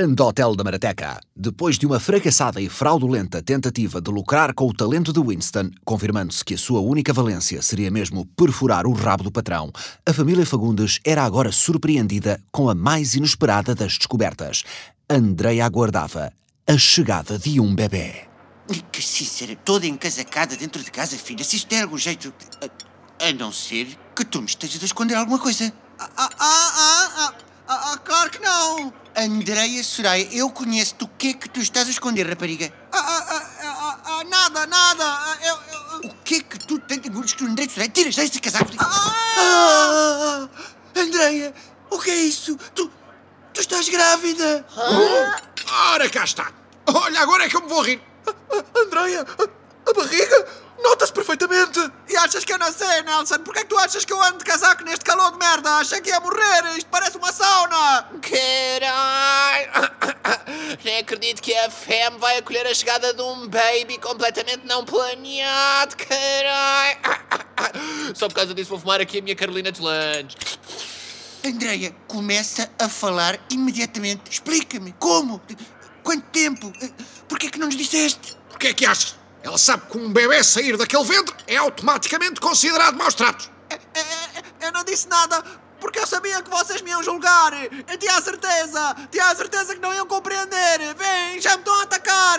Grande Hotel da Marateca. Depois de uma fracassada e fraudulenta tentativa de lucrar com o talento de Winston, confirmando-se que a sua única valência seria mesmo perfurar o rabo do patrão, a família Fagundes era agora surpreendida com a mais inesperada das descobertas. Andreia aguardava a chegada de um bebê. Que sincera, toda encasacada dentro de casa, filha. Se isto tem algum jeito. A, a não ser que tu me estejas a esconder alguma coisa. Ah, ah, ah, ah, ah, ah, claro que não! Andreia Soraya, eu conheço-te. O que é que tu estás a esconder, rapariga? Ah, ah, ah, ah, ah, nada, nada! Ah, Eu, eu, O que é que tu tens de que Andreia Soraya? Tira já esse casaco. Ah! Ah, Andreia, o que é isso? Tu, tu estás grávida? Ora, cá está. Olha, agora é que eu me vou rir. Andreia, a, a barriga nota-se perfeitamente! E achas que eu não sei, Nelson? Porquê é que tu achas que eu ando de casaco neste calor de merda? Achei que ia morrer! Isto parece uma sauna! Caralho! Nem acredito que a FEM vai acolher a chegada de um baby completamente não planeado, caralho! Só por causa disso vou fumar aqui a minha Carolina de Lange. Andreia, começa a falar imediatamente. Explica-me. Como? Quanto tempo? Porquê é que não nos disseste? O que é que achas? Ela sabe que um bebê sair daquele ventre é automaticamente considerado maus tratos. É, é, é, Eu não disse nada porque eu sabia que vocês me iam julgar! Eu tinha a certeza! Tinha a certeza que não iam compreender! Vem, já me estão a atacar!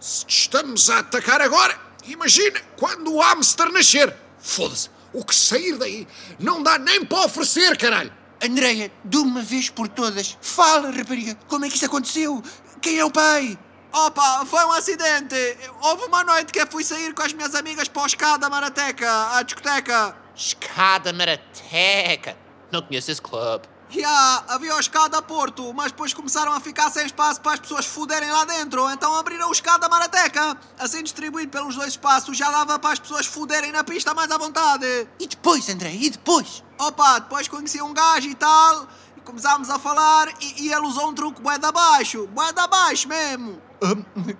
Se te estamos a atacar agora, imagina quando o hamster nascer. Foda-se. O que sair daí não dá nem para oferecer, caralho. Andreia, de uma vez por todas, fala, rapariga. Como é que isso aconteceu? Quem é o pai? Opa, foi um acidente! Houve uma noite que eu fui sair com as minhas amigas para o escada Marateca, à discoteca. Escada marateca! Não conheço esse clube. Ya, havia o escada Porto, mas depois começaram a ficar sem espaço para as pessoas fuderem lá dentro, então abriram o escada Marateca. Assim distribuído pelos dois espaços, já dava para as pessoas fuderem na pista mais à vontade. E depois, Andreia, e depois? Opa, depois conheci um gajo e tal, e começámos a falar e, e ele usou um truque bué da baixo, bué da baixo mesmo.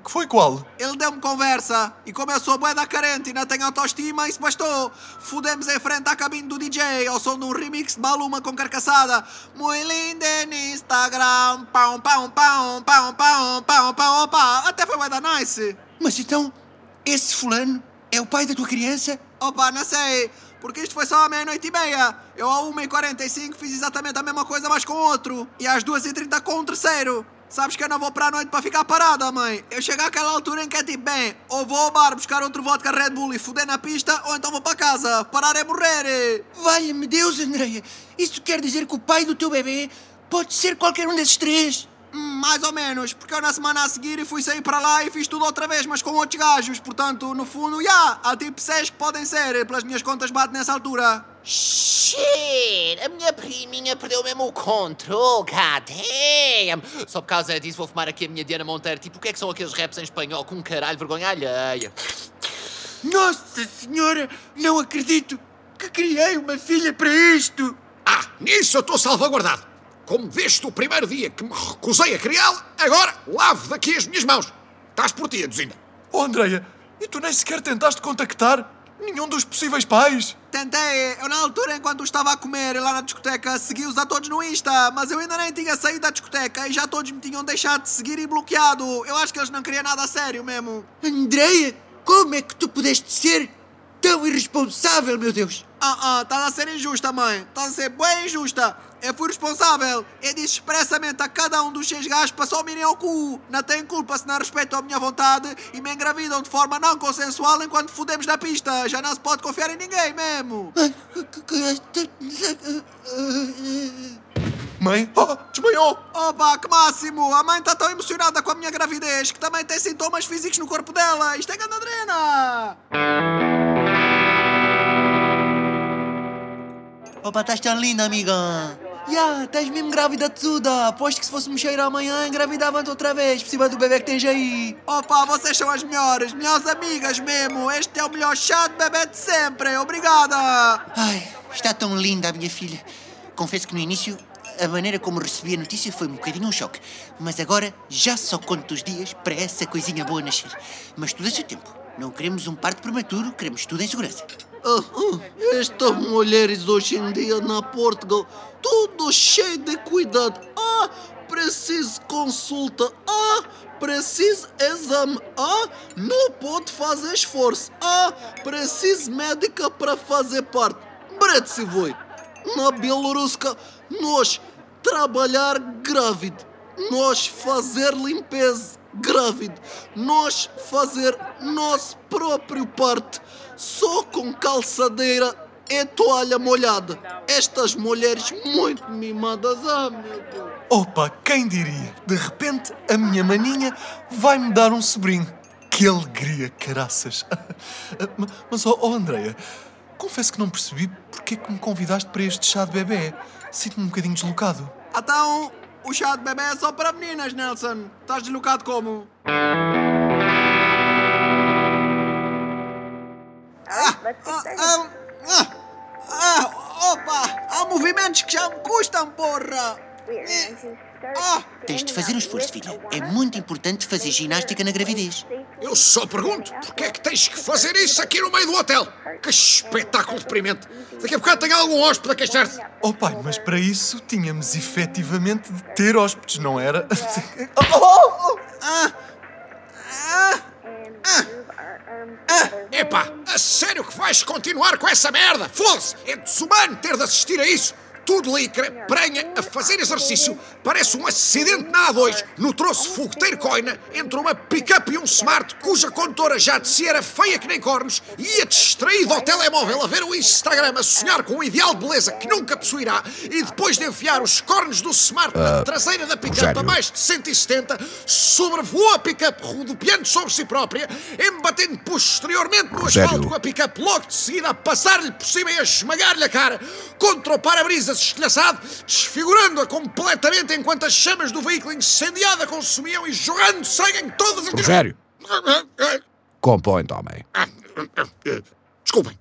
Que foi qual? Ele deu-me conversa e como eu sou bué da carente e não tenho autoestima, isso bastou. Fudemos em frente à cabine do DJ ao som de um remix de Maluma com carcaçada. Muito linda no Instagram, pão, pão, pão, pão, pão, pão, pão, opa. Até foi bué da nice. Mas então, esse fulano é o pai da tua criança? Opa, não sei, porque isto foi só à meia-noite e meia. Eu à 1h45 fiz exatamente a mesma coisa, mas com outro. E às 2h30 com um terceiro. Sabes que eu não vou para a noite para ficar parada, mãe. Eu chego àquela altura em que é tipo, bem, ou vou ao bar buscar outro vodka Red Bull e foder na pista, ou então vou para casa. Parar é morrer. Valha-me Deus, Andreia. Isso quer dizer que o pai do teu bebê pode ser qualquer um desses três? Mais ou menos, porque eu na semana a seguir fui sair para lá e fiz tudo outra vez, mas com outros gajos. Portanto, no fundo, já, há tipo seis que podem ser, pelas minhas contas bate nessa altura. Shit! A minha priminha perdeu mesmo o controle, god damn! Só por causa disso vou fumar aqui a minha Diana Monteiro. Tipo, o que é que são aqueles raps em espanhol com caralho vergonha alheia? Nossa Senhora, não acredito que criei uma filha para isto. Ah, nisso eu estou salvaguardado. Como deste o primeiro dia que me recusei a criá-la, agora lavo daqui as minhas mãos. Estás por ti, Aduzinda. Oh, Andreia, e tu nem sequer tentaste contactar nenhum dos possíveis pais? Tentei, eu na altura, enquanto estava a comer lá na discoteca, segui-os a todos no Insta, mas eu ainda nem tinha saído da discoteca e já todos me tinham deixado de seguir e bloqueado. Eu acho que eles não queriam nada a sério mesmo. Andreia, como é que tu pudeste ser tão irresponsável, meu Deus? Ah, ah, estás a ser injusta, mãe. Estás a ser bem injusta. Eu fui responsável. Eu disse expressamente a cada um dos seis gajos para só me irem ao cu. Não tenho culpa se não respeitam a minha vontade e me engravidam de forma não consensual enquanto fudemos na pista. Já não se pode confiar em ninguém mesmo. Mãe? Oh, desmaiou! Opa, que máximo! A mãe está tão emocionada com a minha gravidez que também tem sintomas físicos no corpo dela. Isto é gandadrena! Opa, estás tão linda, amiga. Ya, estás mesmo grávida de tudo. Aposto que se fosse mexer amanhã, engravidavam-te outra vez, por cima do bebê que tens aí. Opa, vocês são as melhores, melhores amigas mesmo. Este é o melhor chá de bebê de sempre. Obrigada! Ai, está tão linda a minha filha. Confesso que no início, a maneira como recebi a notícia foi um bocadinho um choque. Mas agora já só conto os dias para essa coisinha boa nascer. Mas tudo a seu tempo. Não queremos um parto prematuro, queremos tudo em segurança. Estas mulheres hoje em dia na Portugal, tudo cheio de cuidado. Ah, preciso consulta. Ah, preciso exame. Ah, não pode fazer esforço. Ah, preciso médica para fazer parte. Brete se foi. Na Bielorrússia, nós trabalhar grávido. Nós fazer limpeza grávido. Nós fazer nosso próprio parte. Só com calçadeira e toalha molhada. Estas mulheres muito mimadas. Ah, meu Deus. Opa, quem diria? De repente, a minha maninha vai-me dar um sobrinho. Que alegria, caraças. Mas, oh, oh Andreia, confesso que não percebi porque é que me convidaste para este chá de bebê. Sinto-me um bocadinho deslocado. Então, o chá de bebê é só para meninas, Nelson. Estás deslocado como? Ah, ah, ah, ah, opa! Há movimentos que já me custam, porra! Ah, Tens de fazer um esforço, filha. É muito importante fazer ginástica na gravidez. Eu só pergunto, porque é que tens que fazer isso aqui no meio do hotel? Que espetáculo deprimente! Daqui a bocado tem algum hóspede a queixar-se. Oh pai, mas para isso tínhamos efetivamente de ter hóspedes, não era? Epá, a sério que vais continuar com essa merda? Foda-se! É desumano ter de assistir a isso! Tudo licra, prenha, a fazer exercício, parece um acidente na A2 no troço fogueteiro coina entre uma pick-up e um smart cuja condutora já de si era feia que nem cornos e ia distraído ao telemóvel a ver o Instagram a sonhar com um ideal de beleza que nunca possuirá e depois de enfiar os cornos do smart na traseira da pick-up a mais de 170, sobrevoou a pick-up rodopiando sobre si própria, embatendo posteriormente no asfalto com a pick-up logo de seguida a passar-lhe por cima e a esmagar-lhe a cara contra o estilhaçado, desfigurando-a completamente enquanto as chamas do veículo incendiado a consumiam e jogando sangue em todas as Rogério, compõe, homem. Desculpem.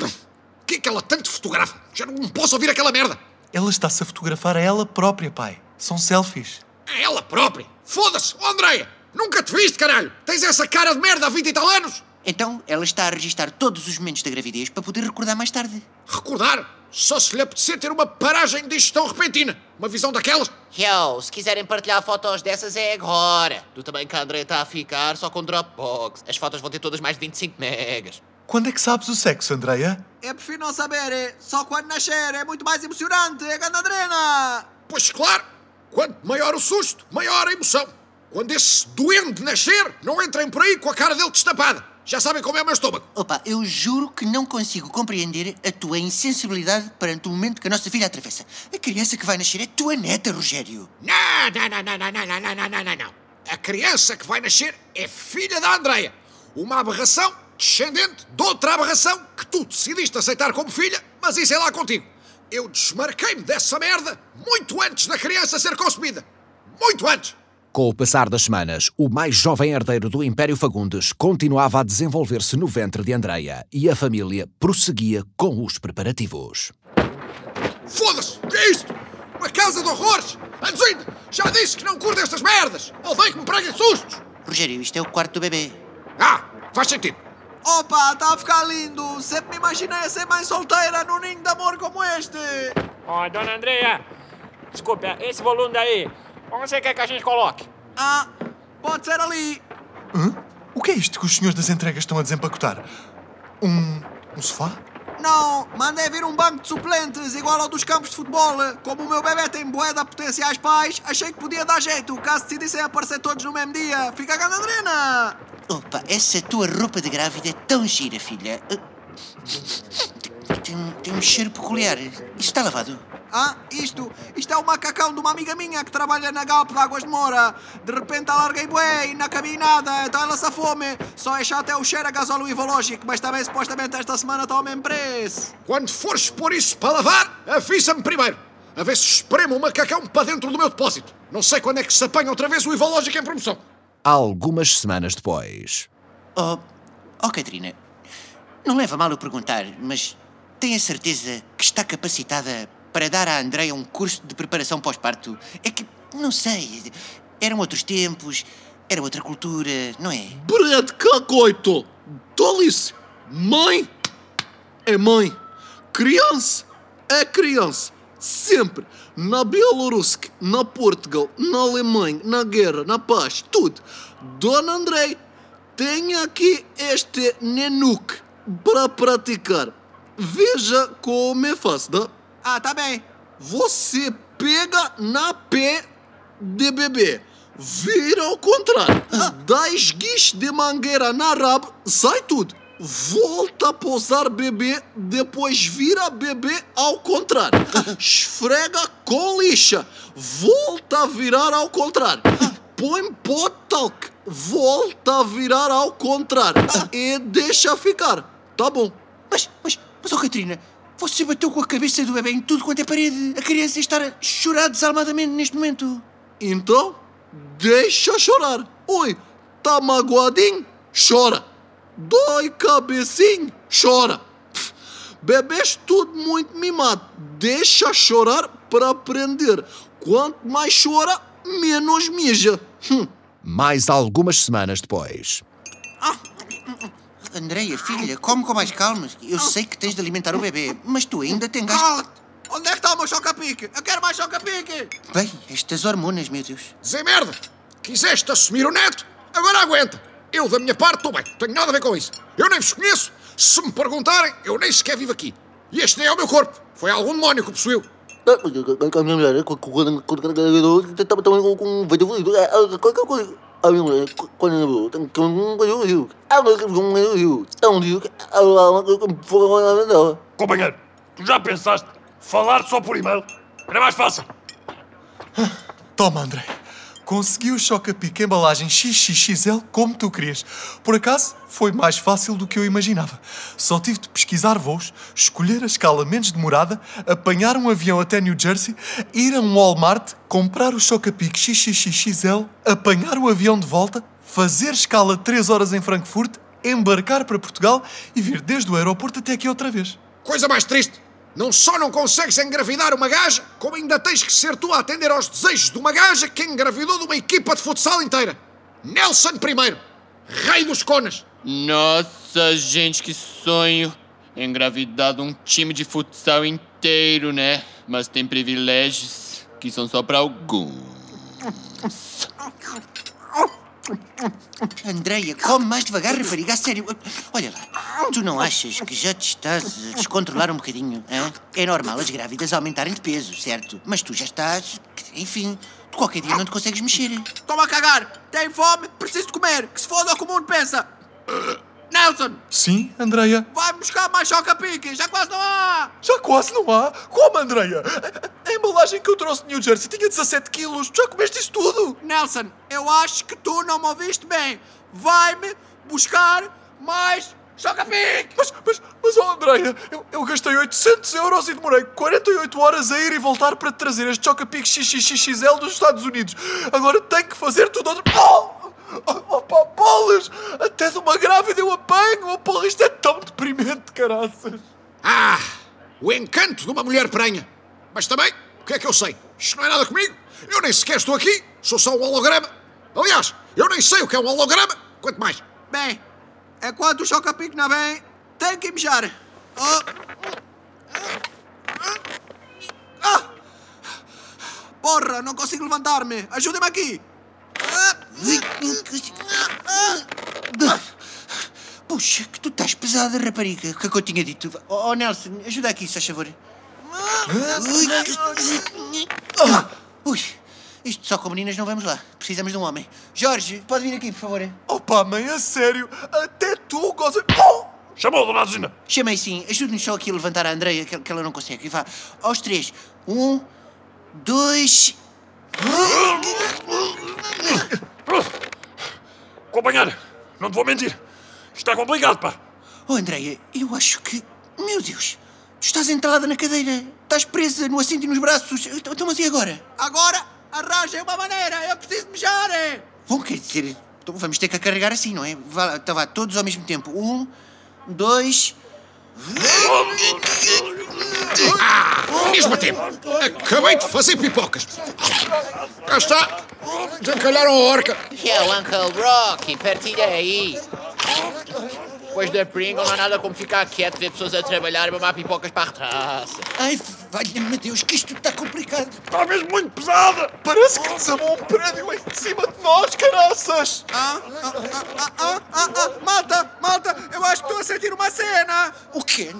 O que é que ela tanto fotografa? Já não posso ouvir aquela merda. Ela está-se a fotografar a ela própria, pai. São selfies. É ela própria. Foda-se, oh, Andréia. Nunca te viste, caralho. Tens essa cara de merda há 20 e tal anos. Então, ela está a registar todos os momentos da gravidez para poder recordar mais tarde. Recordar? Só se lhe apetecer ter uma paragem disto tão repentina. Uma visão daquelas. Yo, se quiserem partilhar fotos dessas é agora. Do tamanho que a André está a ficar, só com Dropbox. As fotos vão ter todas mais de 25 megas. Quando é que sabes o sexo, Andreia? eu prefiro não saber. é Só quando nascer é muito mais emocionante. É grande adrena. Pois claro, quanto maior o susto, maior a emoção. Quando esse doente nascer, não entrem por aí com a cara dele destapada. Já sabem como é o meu estômago. Opa, eu juro que não consigo compreender a tua insensibilidade perante o momento que a nossa filha atravessa. A criança que vai nascer é tua neta, Rogério. Não, não, não, não, não, não, não, não, não, não, não. A criança que vai nascer é filha da Andreia. Uma aberração descendente de outra aberração que tu decidiste aceitar como filha, mas isso é lá contigo. Eu desmarquei-me dessa merda muito antes da criança ser consumida. Muito antes. Com o passar das semanas, o mais jovem herdeiro do Império Fagundes continuava a desenvolver-se no ventre de Andreia e a família prosseguia com os preparativos. Foda-se! O que é isto? Uma casa de horrores! Antes ainda, já disse que não curto estas merdas! Odeio que me preguem sustos! Rogério, isto é o quarto do bebê. Ah, faz sentido. Opa, está a ficar lindo. Sempre me imaginei a ser mãe solteira num ninho de amor como este. Ó, dona Andreia, desculpe, esse volume daí, onde você quer que a gente coloque? Ah, pode ser ali. Hã? O que é isto que os senhores das entregas estão a desempacotar? Um. um sofá? Não, mandei vir um banco de suplentes igual ao dos campos de futebol. Como o meu bebê tem de potenciais pais, achei que podia dar jeito caso decidissem aparecer todos no mesmo dia. Fica a ganadrena! Opa, essa tua roupa de grávida é tão gira, filha. Tem, um- tem um cheiro peculiar. Isto está lavado? Ah, isto, isto é o macacão de uma amiga minha que trabalha na Galp de Águas de Moura. De repente alarguei bué e não cabia nada, então ela se fome. Só é chato é o cheiro a gasóleo evológico, mas também supostamente esta semana está ao mesmo preço. Quando fores pôr isso para lavar, avisa-me primeiro. A ver se espremo o macacão para dentro do meu depósito. Não sei quando é que se apanha outra vez o Evológico em promoção. Algumas semanas depois. Oh, oh Catarina, não leva mal eu perguntar, mas tem a certeza que está capacitada para dar à Andreia um curso de preparação pós-parto? É que, não sei, eram outros tempos, era outra cultura, não é? Brad Cacoito! Dolice! Mãe! é mãe. Criança é criança. Sempre. Na Bielorrússia, na Portugal, na Alemanha, na guerra, na paz, tudo. Dona Andrei, tenho aqui este nenuk para praticar. Veja como é fácil, tá? Ah, tá bem. Você pega na pé de bebê, vira ao contrário, dá esguiche de mangueira na rabo, sai tudo. Volta a pousar bebê, depois vira bebê ao contrário. Esfrega com lixa, volta a virar ao contrário. Põe pó de talco, volta a virar ao contrário. E deixa ficar. Tá bom. Mas, mas, oh Catarina, você bateu com a cabeça do bebê em tudo quanto é parede. A criança está a chorar desalmadamente neste momento. Então, deixa chorar. Oi, tá magoadinho? Chora. Dói cabecinho? Chora. Pff, Bebês tudo muito mimado. Deixa chorar para aprender. Quanto mais chora, menos mija. Hum. Mais algumas semanas depois. Andreia, filha, come com mais calma. Eu sei que tens de alimentar o bebê, mas tu ainda tem gasto. Onde é que está o meu choca-pique? Eu quero mais choca-pique! Bem, estas hormonas, meu Deus. Dizer merda! Quiseste assumir o neto? Agora aguenta! Eu, da minha parte, estou bem. Tenho nada a ver com isso. Eu nem vos conheço. Se me perguntarem, eu nem sequer vivo aqui. E este nem é o meu corpo. Foi algum demónio que o possuiu. Um um um. É um Companheiro, tu já pensaste falar só por e-mail? Era mais fácil. Toma, André. Consegui o choca-pique embalagem XXXL como tu querias. Por acaso, foi mais fácil do que eu imaginava. Só tive de pesquisar voos, escolher a escala menos demorada, apanhar um avião até New Jersey, ir a um Walmart, comprar o choca-pique XXXL, apanhar o avião de volta, fazer escala 3 horas em Frankfurt, embarcar para Portugal e vir desde o aeroporto até aqui outra vez. Coisa mais triste. Não só não consegues engravidar uma gaja, como ainda tens que ser tu a atender aos desejos de uma gaja que engravidou de uma equipa de futsal inteira. Nelson I, rei dos conas. Nossa, gente, que sonho! Engravidar de um time de futsal inteiro, né? Mas tem privilégios que são só pra alguns. Andreia, come mais devagar, rapariga, a sério. Olha lá, tu não achas que já te estás a descontrolar um bocadinho? hã? É normal as grávidas aumentarem de peso, certo? Mas tu já estás. Enfim, tu qualquer dia não te consegues mexer. Toma a cagar! Tem fome? Preciso de comer! Que se foda o que o mundo pensa! Nelson! Sim, Andreia? Vai buscar mais choca-pique! Já quase não há! Já quase não há. Como, Andreia? A, a embalagem que eu trouxe de New Jersey tinha 17 quilos. Já comeste isso tudo? Nelson, eu acho que tu não me ouviste bem. Vai-me buscar mais choca-pique! Mas, mas, mas, oh Andreia, eu, eu gastei 800 euros e demorei 48 horas a ir e voltar para te trazer este Chocapic XXXL dos Estados Unidos. Agora tenho que fazer tudo outra... Oh! Oh, oh, pá, bolas! Até de uma grávida eu apanho! Oh, porra, isto é tão deprimente, caraças! Ah, o encanto de uma mulher prenha. Mas também, o que é que eu sei? Isto não é nada comigo. Eu nem sequer estou aqui. Sou só um holograma. Aliás, eu nem sei o que é um holograma. Quanto mais. Bem, enquanto o choca-pique não vem, tem que mijar. Oh. Ah! Porra, não consigo levantar-me. Ajuda-me aqui. Puxa, que tu estás pesada, rapariga. O que é que eu tinha dito? Oh, Nelson, ajuda aqui, se faz favor. Ah, Ui, isto só com meninas não vamos lá. Precisamos de um homem. Jorge, pode vir aqui, por favor. Oh pá, mãe, a sério? Até tu gozas... Oh! Chamou, dona Zina. Chamei sim. Ajude-nos só aqui a levantar a Andreia, que, que ela não consegue. E vá, aos três. Um, dois... Companheiro, não te vou mentir. Isto é complicado, pá. Oh, Andreia, eu acho que... Meu Deus, tu estás entalada na cadeira. Estás presa no assento e nos braços. Então, então, mas e agora? Agora, arranjem uma maneira. Eu preciso mijar. Bom, quer dizer, então vamos ter que a carregar assim, não é? Vá, lá, então vá, todos ao mesmo tempo. Um, dois... Ao mesmo tempo, acabei de fazer pipocas. Cá está. Desencalharam a orca. E é o Uncle Rocky, partilha aí. Depois da Pringle não há nada como ficar quieto, ver pessoas a trabalhar e mamar pipocas para a terraça. Ai, valha-me Deus, que isto está complicado. Está mesmo muito pesada! Parece que desabou um prédio em cima de nós, caraças! Ah, ah, ah, ah, ah, ah, ah, malta, malta, eu acho que estou a sentir uma cena. O quê,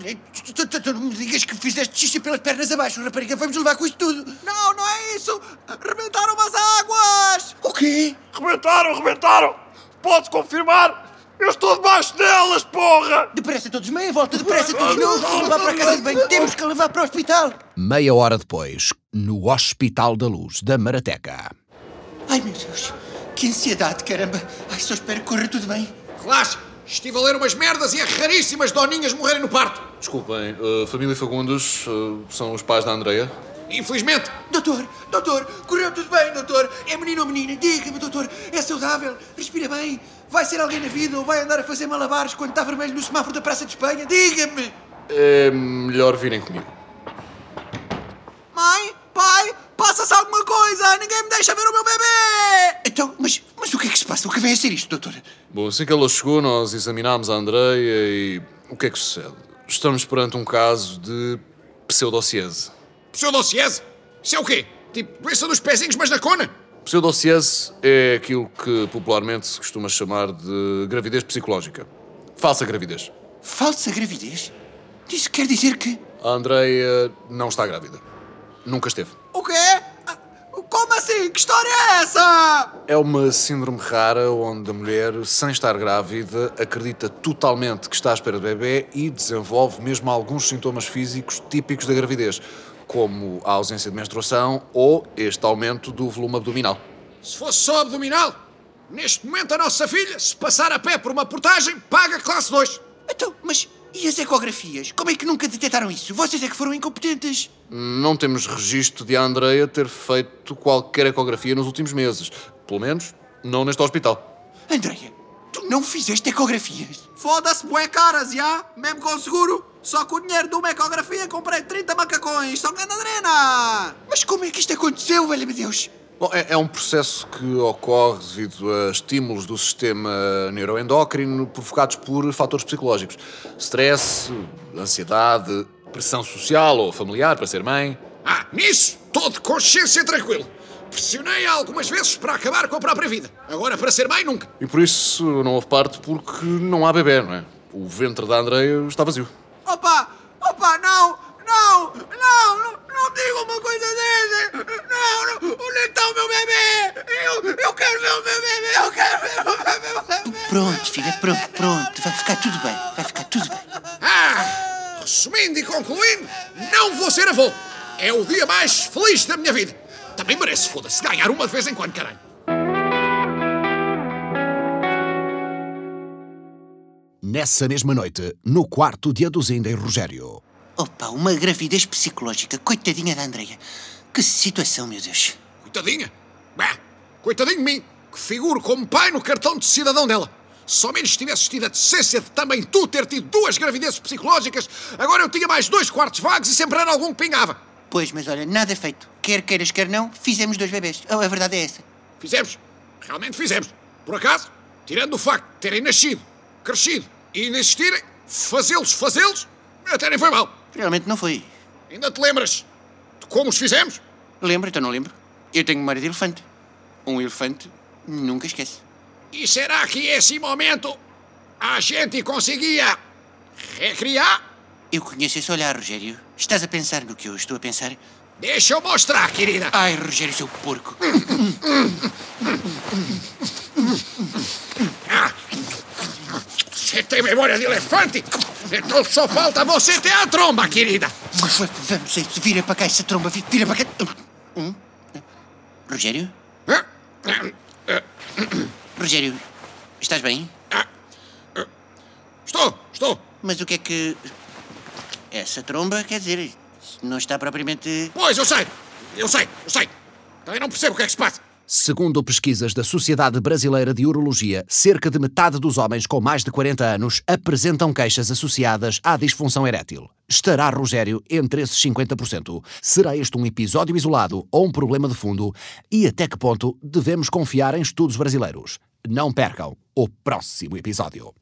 tu não me digas que fizeste xixi pelas pernas abaixo, rapariga. Vamos levar com isto tudo. Não, não é isso. Rebentaram as águas. O quê? Rebentaram, rebentaram! Podes confirmar? Eu estou debaixo delas, porra! Depressa todos, meia volta, depressa todos. Não, vamos levar para a casa de banho. Temos que levar para o hospital. Meia hora depois, no Hospital da Luz da Marateca. Ai, meu Deus. Que ansiedade, caramba. Ai, só espero que corra tudo bem. Relaxa, estive a ler umas merdas e é raríssimas doninhas morrerem no parto. Desculpem, a família Fagundes eh, são os pais da Andreia? Infelizmente. Doutor, doutor, correu tudo bem, doutor. É menino ou menina? Diga-me, doutor. É saudável? Respira bem? Vai ser alguém na vida ou vai andar a fazer malabares quando está vermelho no semáforo da Praça de Espanha? Diga-me! É melhor virem comigo. Mãe, pai, passa-se alguma coisa. Ninguém me deixa ver o meu bebê. Então, mas, mas o que é que se passa? O que vem a ser isto, doutor? Bom, assim que ela chegou, nós examinámos a Andreia e o que é que sucede? Estamos perante um caso de pseudociese. Pseudociese? Isso é o quê? Tipo, doença dos pezinhos, mas na cona? Pseudociese é aquilo que popularmente se costuma chamar de gravidez psicológica. Falsa gravidez. Falsa gravidez? Isso quer dizer que. A Andreia não está grávida. Nunca esteve. O quê? Assim? Que história é essa? É uma síndrome rara onde a mulher, sem estar grávida, acredita totalmente que está à espera de bebê e desenvolve mesmo alguns sintomas físicos típicos da gravidez, como a ausência de menstruação ou este aumento do volume abdominal. Se fosse só abdominal, neste momento a nossa filha, se passar a pé por uma portagem, paga classe 2. Então, mas e as ecografias? Como é que nunca detectaram isso? Vocês é que foram incompetentes. Não temos registro de a Andreia ter feito qualquer ecografia nos últimos meses. Pelo menos, não neste hospital. Andreia, tu não fizeste ecografias. Foda-se, bué caras, já? Mesmo com seguro? Só com o dinheiro de uma ecografia comprei 30 macacões. São ganadrena. Mas como é que isto aconteceu, velho meu Deus? Bom, é, é um processo que ocorre devido a estímulos do sistema neuroendócrino provocados por fatores psicológicos. Stress, ansiedade, pressão social ou familiar para ser mãe. Ah, nisso, estou de consciência tranquilo. Pressionei algumas vezes para acabar com a própria vida. Agora, para ser mãe, nunca. E por isso não houve parto porque não há bebê, não é? O ventre da Andreia está vazio. Opa, não, não, não, não, não diga uma coisa dessa. Não, não, onde é que está o meu bebê? Eu, eu quero ver o meu bebê, eu quero ver o meu bebê. Pronto, filha, pronto, pronto. Vai ficar tudo bem, vai ficar tudo bem. Ah, resumindo e concluindo, não vou ser avô. É o dia mais feliz da minha vida. Também merece, foda-se, ganhar uma de vez em quando, caralho. Nessa mesma noite, no quarto de Aduzinda e Rogério. Opa, uma gravidez psicológica. Coitadinha da Andreia. Que situação, meu Deus. Coitadinha. Bah, coitadinho de mim, que figuro como pai no cartão de cidadão dela. Se ao menos tivesses tido a decência de também tu ter tido duas gravidezes psicológicas, agora eu tinha mais dois quartos vagos e sempre era algum que pingava. Pois, mas olha, nada feito. Quer queiras, quer não, fizemos dois bebês. Oh, a verdade é essa. Fizemos. Realmente fizemos. Por acaso, tirando o facto de terem nascido, crescido e ainda existirem, fazê-los, fazê-los, até nem foi mal. Realmente não foi. Ainda te lembras de como os fizemos? Lembro, então não lembro. Eu tenho memória de elefante. Um elefante nunca esquece. E será que esse momento a gente conseguia recriar? Eu conheço esse olhar, Rogério. Estás a pensar no que eu estou a pensar? Deixa eu mostrar, querida. Ai, Rogério, seu porco. Você tem memória de elefante? Então só falta você ter a tromba, querida. Vamos, isso. vira para cá essa tromba. vi- Vira para cá. Rogério? Rogério, estás bem? Estou, estou. Mas o que é que. Essa tromba, quer dizer, não está propriamente. Pois, eu sei. Eu sei, eu sei. Também não percebo o que é que se passa. Segundo pesquisas da Sociedade Brasileira de Urologia, cerca de metade dos homens com mais de 40 anos apresentam queixas associadas à disfunção erétil. Estará Rogério entre esses 50%? Será este um episódio isolado ou um problema de fundo? E até que ponto devemos confiar em estudos brasileiros? Não percam o próximo episódio.